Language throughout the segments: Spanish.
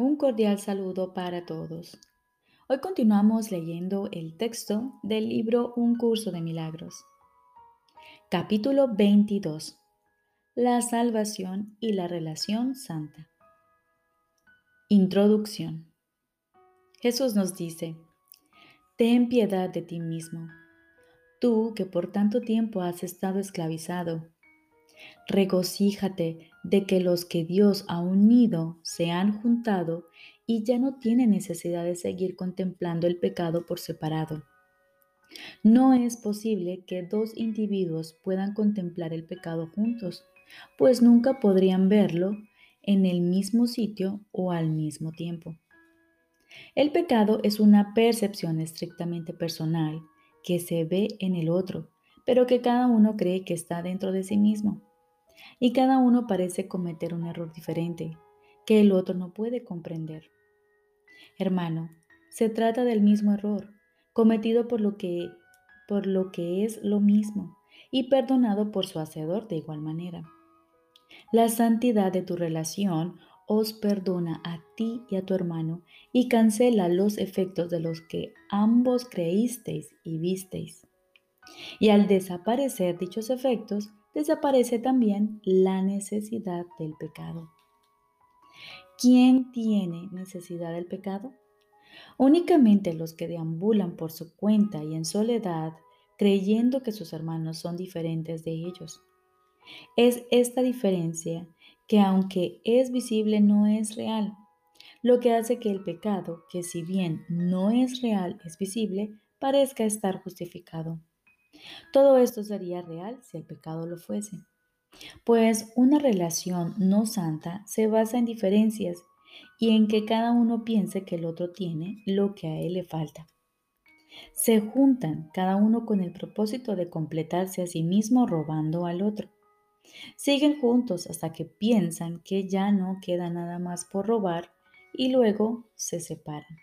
Un cordial saludo para todos. Hoy continuamos leyendo el texto del libro Un curso de milagros. Capítulo 22. La salvación y la relación santa. Introducción. Jesús nos dice, Ten piedad de ti mismo, tú que por tanto tiempo has estado esclavizado Regocíjate de que los que Dios ha unido se han juntado y ya no tienen necesidad de seguir contemplando el pecado por separado. No es posible que dos individuos puedan contemplar el pecado juntos, pues nunca podrían verlo en el mismo sitio o al mismo tiempo. El pecado es una percepción estrictamente personal que se ve en el otro, pero que cada uno cree que está dentro de sí mismo y cada uno parece cometer un error diferente que el otro no puede comprender. Hermano, se trata del mismo error, cometido por lo que, por lo que es lo mismo y perdonado por su hacedor de igual manera. La santidad de tu relación os perdona a ti y a tu hermano y cancela los efectos de los que ambos creísteis y visteis. Y al desaparecer dichos efectos, desaparece también la necesidad del pecado. ¿Quién tiene necesidad del pecado? Únicamente los que deambulan por su cuenta y en soledad, creyendo que sus hermanos son diferentes de ellos. Es esta diferencia que aunque es visible no es real, lo que hace que el pecado, que si bien no es real, es visible, parezca estar justificado. Todo esto sería real si el pecado lo fuese. Pues una relación no santa se basa en diferencias y en que cada uno piense que el otro tiene lo que a él le falta. Se juntan cada uno con el propósito de completarse a sí mismo robando al otro. Siguen juntos hasta que piensan que ya no queda nada más por robar y luego se separan.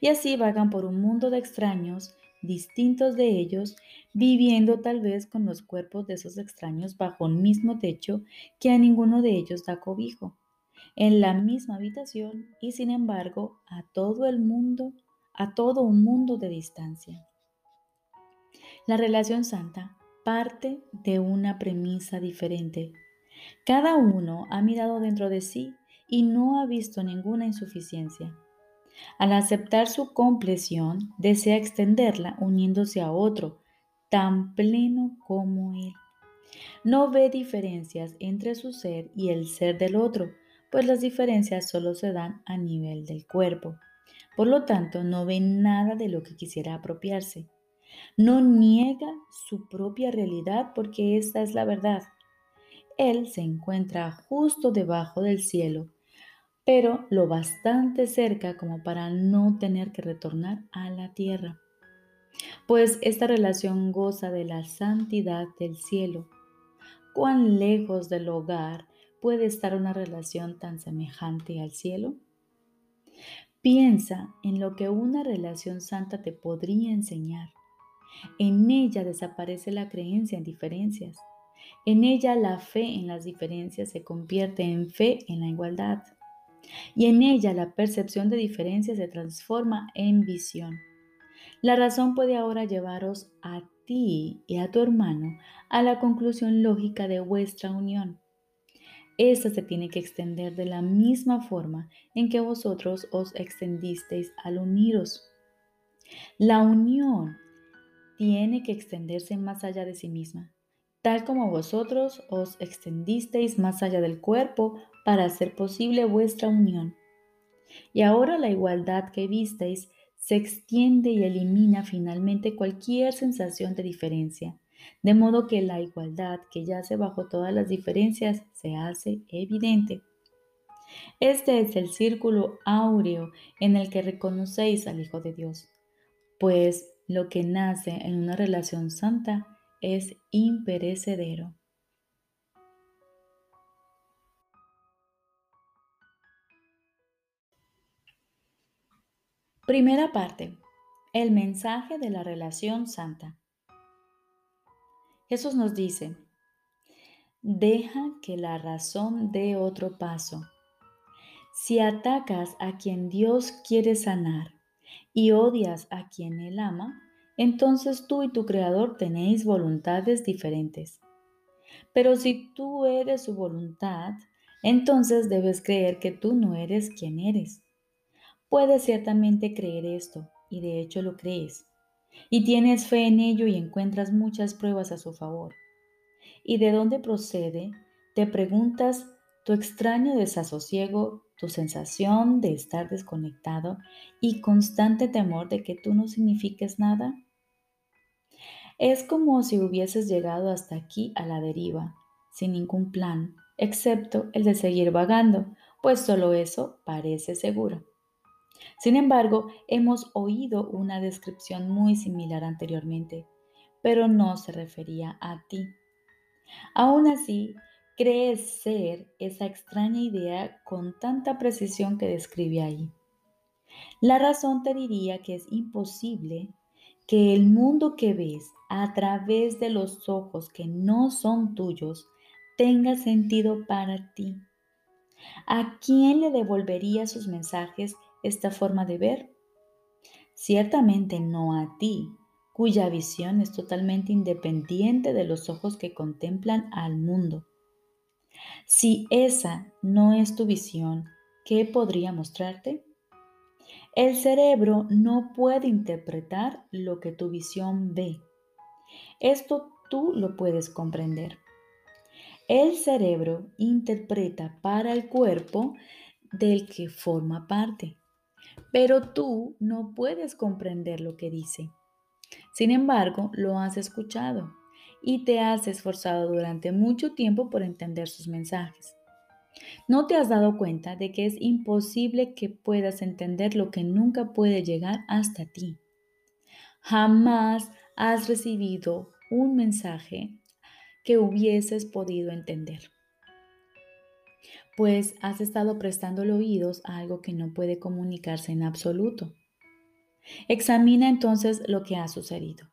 Y así vagan por un mundo de extraños distintos de ellos, viviendo tal vez con los cuerpos de esos extraños bajo un mismo techo que a ninguno de ellos da cobijo, en la misma habitación y sin embargo a todo el mundo, a todo un mundo de distancia. La relación santa parte de una premisa diferente. Cada uno ha mirado dentro de sí y no ha visto ninguna insuficiencia. Al aceptar su compleción, desea extenderla uniéndose a otro, tan pleno como él. No ve diferencias entre su ser y el ser del otro, pues las diferencias solo se dan a nivel del cuerpo. Por lo tanto, no ve nada de lo que quisiera apropiarse. No niega su propia realidad porque esta es la verdad. Él se encuentra justo debajo del cielo pero lo bastante cerca como para no tener que retornar a la tierra. Pues esta relación goza de la santidad del cielo. ¿Cuán lejos del hogar puede estar una relación tan semejante al cielo? Piensa en lo que una relación santa te podría enseñar. En ella desaparece la creencia en diferencias. En ella la fe en las diferencias se convierte en fe en la igualdad y en ella la percepción de diferencia se transforma en visión. La razón puede ahora llevaros a ti y a tu hermano a la conclusión lógica de vuestra unión. Esta se tiene que extender de la misma forma en que vosotros os extendisteis al uniros. La unión tiene que extenderse más allá de sí misma, tal como vosotros os extendisteis más allá del cuerpo para hacer posible vuestra unión. Y ahora la igualdad que visteis se extiende y elimina finalmente cualquier sensación de diferencia, de modo que la igualdad que yace bajo todas las diferencias se hace evidente. Este es el círculo áureo en el que reconocéis al Hijo de Dios, pues lo que nace en una relación santa es imperecedero. Primera parte. El mensaje de la relación santa. Jesús nos dice, deja que la razón dé otro paso. Si atacas a quien Dios quiere sanar y odias a quien Él ama, entonces tú y tu Creador tenéis voluntades diferentes. Pero si tú eres su voluntad, entonces debes creer que tú no eres quien eres. Puedes ciertamente creer esto, y de hecho lo crees, y tienes fe en ello y encuentras muchas pruebas a su favor. ¿Y de dónde procede? Te preguntas tu extraño desasosiego, tu sensación de estar desconectado y constante temor de que tú no signifiques nada. Es como si hubieses llegado hasta aquí a la deriva, sin ningún plan, excepto el de seguir vagando, pues solo eso parece seguro. Sin embargo, hemos oído una descripción muy similar anteriormente, pero no se refería a ti. Aún así, crees ser esa extraña idea con tanta precisión que describe ahí. La razón te diría que es imposible que el mundo que ves a través de los ojos que no son tuyos tenga sentido para ti. ¿A quién le devolvería sus mensajes esta forma de ver? Ciertamente no a ti, cuya visión es totalmente independiente de los ojos que contemplan al mundo. Si esa no es tu visión, ¿qué podría mostrarte? El cerebro no puede interpretar lo que tu visión ve. Esto tú lo puedes comprender. El cerebro interpreta para el cuerpo del que forma parte, pero tú no puedes comprender lo que dice. Sin embargo, lo has escuchado y te has esforzado durante mucho tiempo por entender sus mensajes. ¿No te has dado cuenta de que es imposible que puedas entender lo que nunca puede llegar hasta ti? Jamás has recibido un mensaje que hubieses podido entender. Pues has estado prestando oídos a algo que no puede comunicarse en absoluto. Examina entonces lo que ha sucedido.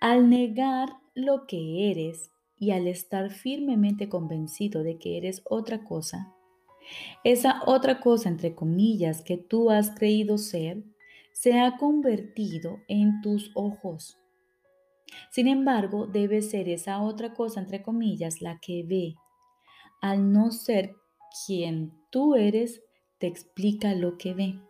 Al negar lo que eres y al estar firmemente convencido de que eres otra cosa, esa otra cosa, entre comillas, que tú has creído ser, se ha convertido en tus ojos. Sin embargo, debe ser esa otra cosa, entre comillas, la que ve. Al no ser quien tú eres, te explica lo que ve.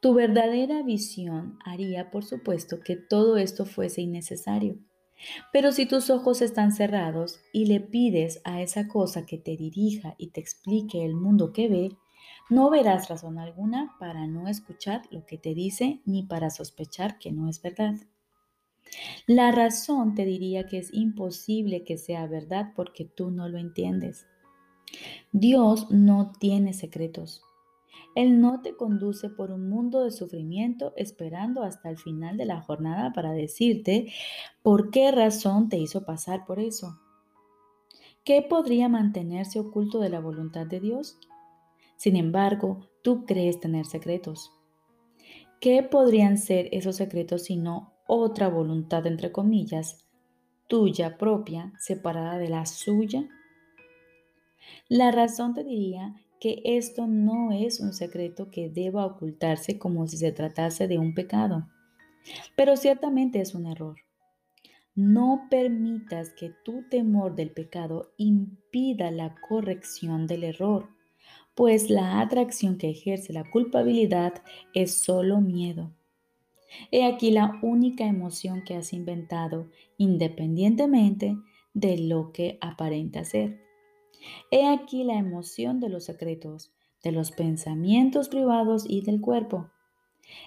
Tu verdadera visión haría, por supuesto, que todo esto fuese innecesario. Pero si tus ojos están cerrados y le pides a esa cosa que te dirija y te explique el mundo que ve, no verás razón alguna para no escuchar lo que te dice ni para sospechar que no es verdad. La razón te diría que es imposible que sea verdad porque tú no lo entiendes. Dios no tiene secretos. Él no te conduce por un mundo de sufrimiento esperando hasta el final de la jornada para decirte por qué razón te hizo pasar por eso. ¿Qué podría mantenerse oculto de la voluntad de Dios? Sin embargo, tú crees tener secretos. ¿Qué podrían ser esos secretos sino otra voluntad, entre comillas, tuya propia, separada de la suya? La razón te diría que esto no es un secreto que deba ocultarse como si se tratase de un pecado, pero ciertamente es un error. No permitas que tu temor del pecado impida la corrección del error, pues la atracción que ejerce la culpabilidad es solo miedo. He aquí la única emoción que has inventado, independientemente de lo que aparenta ser. He aquí la emoción de los secretos, de los pensamientos privados y del cuerpo.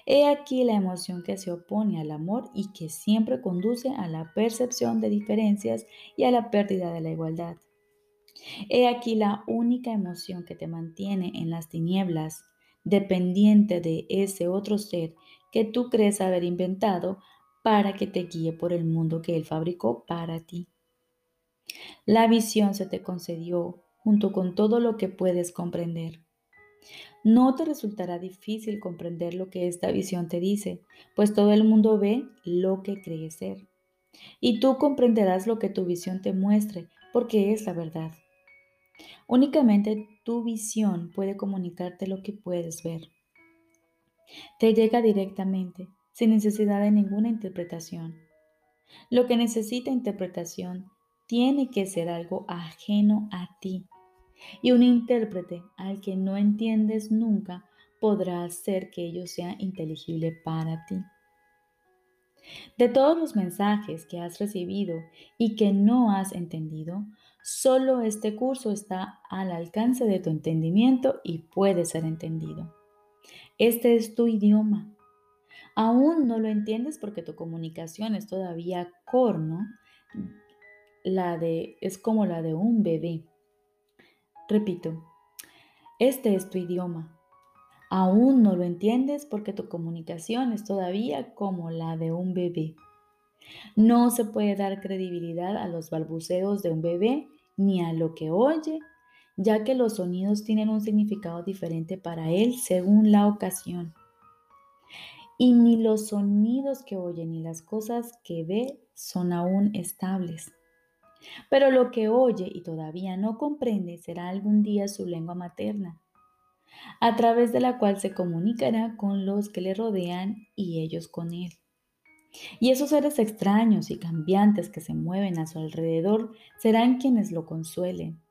He aquí la emoción que se opone al amor y que siempre conduce a la percepción de diferencias y a la pérdida de la igualdad. He aquí la única emoción que te mantiene en las tinieblas, dependiente de ese otro ser que tú crees haber inventado para que te guíe por el mundo que él fabricó para ti. La visión se te concedió junto con todo lo que puedes comprender. No te resultará difícil comprender lo que esta visión te dice, pues todo el mundo ve lo que cree ser. Y tú comprenderás lo que tu visión te muestre, porque es la verdad. Únicamente tu visión puede comunicarte lo que puedes ver. Te llega directamente, sin necesidad de ninguna interpretación. Lo que necesita interpretación tiene que ser algo ajeno a ti. Y un intérprete al que no entiendes nunca podrá hacer que ello sea inteligible para ti. De todos los mensajes que has recibido y que no has entendido, solo este curso está al alcance de tu entendimiento y puede ser entendido. Este es tu idioma. Aún no lo entiendes porque tu comunicación es todavía corno, la de es como la de un bebé. Repito, este es tu idioma. Aún no lo entiendes porque tu comunicación es todavía como la de un bebé. No se puede dar credibilidad a los balbuceos de un bebé ni a lo que oye, ya que los sonidos tienen un significado diferente para él según la ocasión. Y ni los sonidos que oye ni las cosas que ve son aún estables. Pero lo que oye y todavía no comprende será algún día su lengua materna a través de la cual se comunicará con los que le rodean y ellos con él. Y esos seres extraños y cambiantes que se mueven a su alrededor serán quienes lo consuelen,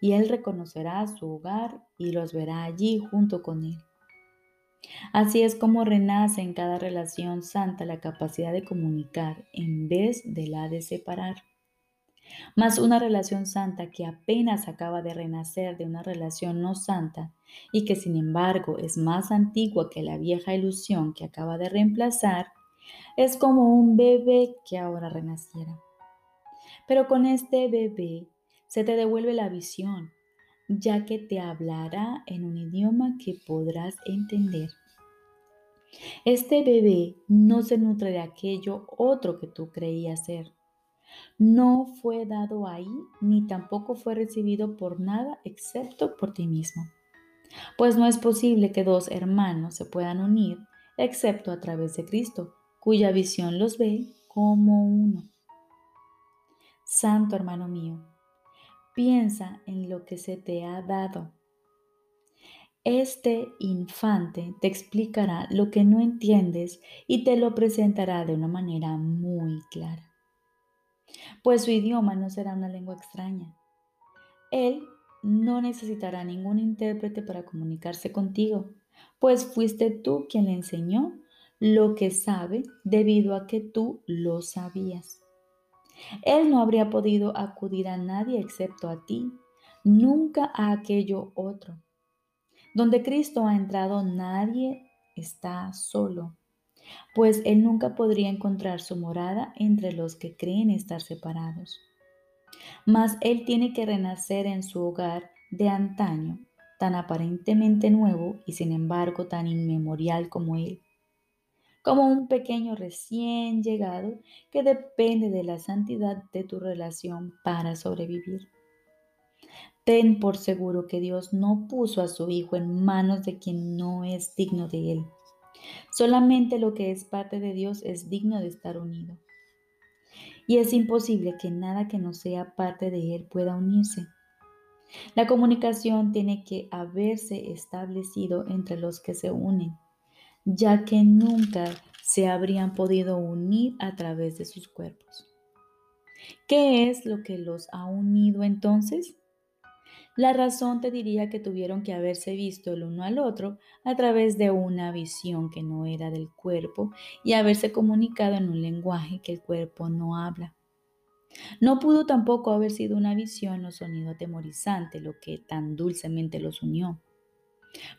y él reconocerá su hogar y los verá allí junto con él. Así es como renace en cada relación santa la capacidad de comunicar en vez de la de separar. Mas una relación santa que apenas acaba de renacer de una relación no santa y que sin embargo es más antigua que la vieja ilusión que acaba de reemplazar, es como un bebé que ahora renaciera. Pero con este bebé se te devuelve la visión, ya que te hablará en un idioma que podrás entender. Este bebé no se nutre de aquello otro que tú creías ser no fue dado ahí ni tampoco fue recibido por nada excepto por ti mismo. Pues no es posible que dos hermanos se puedan unir excepto a través de Cristo, cuya visión los ve como uno. Santo hermano mío, piensa en lo que se te ha dado. Este infante te explicará lo que no entiendes y te lo presentará de una manera muy clara pues su idioma no será una lengua extraña. Él no necesitará ningún intérprete para comunicarse contigo, pues fuiste tú quien le enseñó lo que sabe debido a que tú lo sabías. Él no habría podido acudir a nadie excepto a ti, nunca a aquello otro. Donde Cristo ha entrado, nadie está solo pues él nunca podría encontrar su morada entre los que creen estar separados. Mas él tiene que renacer en su hogar de antaño, tan aparentemente nuevo y sin embargo tan inmemorial como él, como un pequeño recién llegado que depende de la santidad de tu relación para sobrevivir. Ten por seguro que Dios no puso a su Hijo en manos de quien no es digno de él Solamente lo que es parte de Dios es digno de estar unido. Y es imposible que nada que no sea parte de Él pueda unirse. La comunicación tiene que haberse establecido entre los que se unen, ya que nunca se habrían podido unir a través de sus cuerpos. ¿Qué es lo que los ha unido entonces? La razón te diría que tuvieron que haberse visto el uno al otro a través de una visión que no era del cuerpo y haberse comunicado en un lenguaje que el cuerpo no habla. No pudo tampoco haber sido una visión o sonido atemorizante lo que tan dulcemente los unió.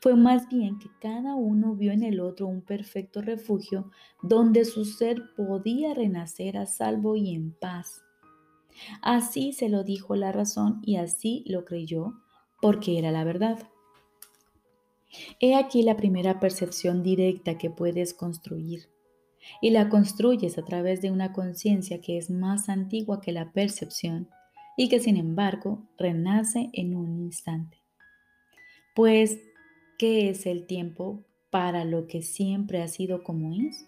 Fue más bien que cada uno vio en el otro un perfecto refugio donde su ser podía renacer a salvo y en paz. Así se lo dijo la razón y así lo creyó porque era la verdad. He aquí la primera percepción directa que puedes construir. Y la construyes a través de una conciencia que es más antigua que la percepción y que sin embargo renace en un instante. Pues, ¿qué es el tiempo para lo que siempre ha sido como es?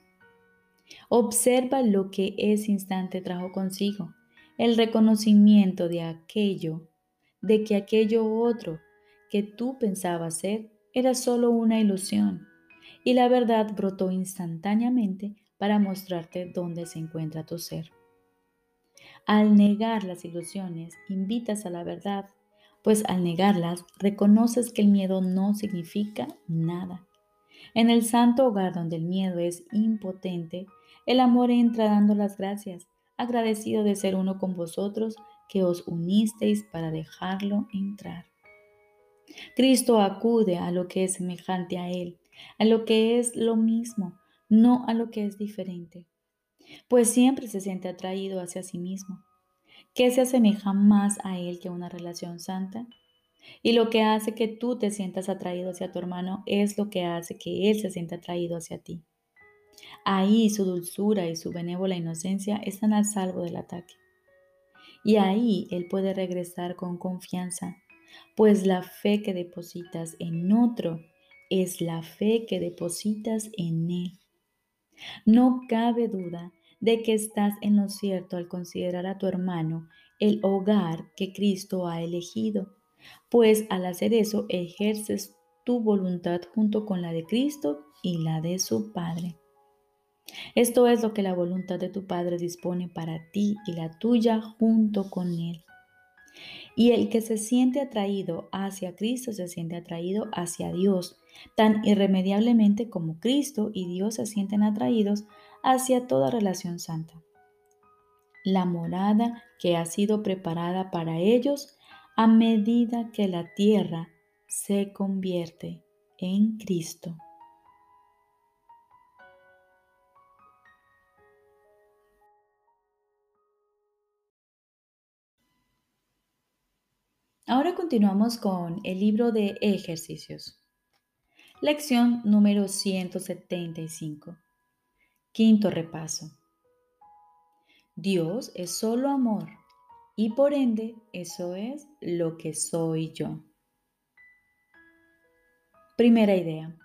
Observa lo que ese instante trajo consigo el reconocimiento de aquello de que aquello otro que tú pensabas ser era solo una ilusión y la verdad brotó instantáneamente para mostrarte dónde se encuentra tu ser. Al negar las ilusiones, invitas a la verdad, pues al negarlas reconoces que el miedo no significa nada. En el santo hogar donde el miedo es impotente, el amor entra dando las gracias, agradecido de ser uno con vosotros que os unisteis para dejarlo entrar. Cristo acude a lo que es semejante a Él, a lo que es lo mismo, no a lo que es diferente, pues siempre se siente atraído hacia sí mismo. ¿Qué se asemeja más a Él que una relación santa? Y lo que hace que tú te sientas atraído hacia tu hermano es lo que hace que Él se sienta atraído hacia ti. Ahí su dulzura y su benévola inocencia están al salvo del ataque. Y ahí Él puede regresar con confianza, pues la fe que depositas en otro es la fe que depositas en Él. No cabe duda de que estás en lo cierto al considerar a tu hermano el hogar que Cristo ha elegido, pues al hacer eso ejerces tu voluntad junto con la de Cristo y la de su Padre. Esto es lo que la voluntad de tu Padre dispone para ti y la tuya junto con Él. Y el que se siente atraído hacia Cristo se siente atraído hacia Dios, tan irremediablemente como Cristo y Dios se sienten atraídos hacia toda relación santa. La morada que ha sido preparada para ellos a medida que la tierra se convierte en Cristo. Ahora continuamos con el libro de ejercicios. Lección número 175. Quinto repaso. Dios es solo amor y por ende eso es lo que soy yo. Primera idea.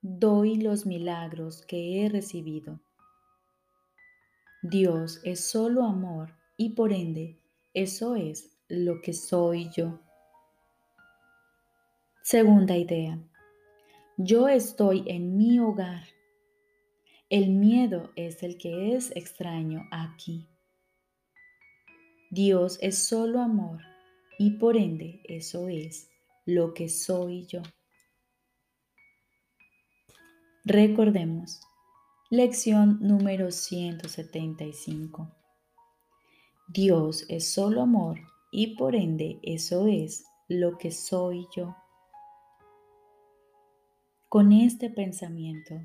Doy los milagros que he recibido. Dios es solo amor y por ende eso es lo que soy yo. Segunda idea. Yo estoy en mi hogar. El miedo es el que es extraño aquí. Dios es solo amor y por ende eso es lo que soy yo. Recordemos, lección número 175. Dios es solo amor y por ende eso es lo que soy yo. Con este pensamiento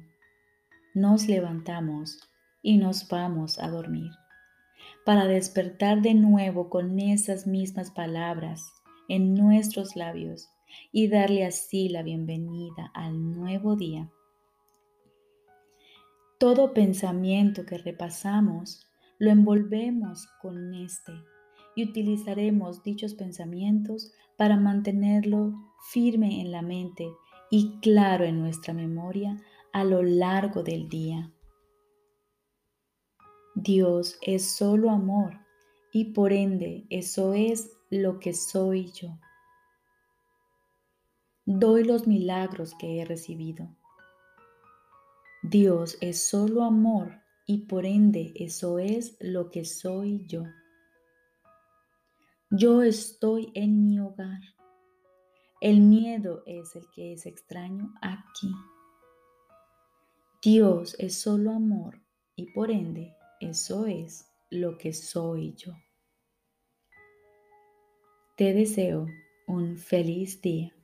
nos levantamos y nos vamos a dormir para despertar de nuevo con esas mismas palabras en nuestros labios y darle así la bienvenida al nuevo día. Todo pensamiento que repasamos lo envolvemos con este y utilizaremos dichos pensamientos para mantenerlo firme en la mente y claro en nuestra memoria a lo largo del día. Dios es solo amor y por ende eso es lo que soy yo. Doy los milagros que he recibido. Dios es solo amor y por ende eso es lo que soy yo. Yo estoy en mi hogar. El miedo es el que es extraño aquí. Dios es solo amor y por ende eso es lo que soy yo. Te deseo un feliz día.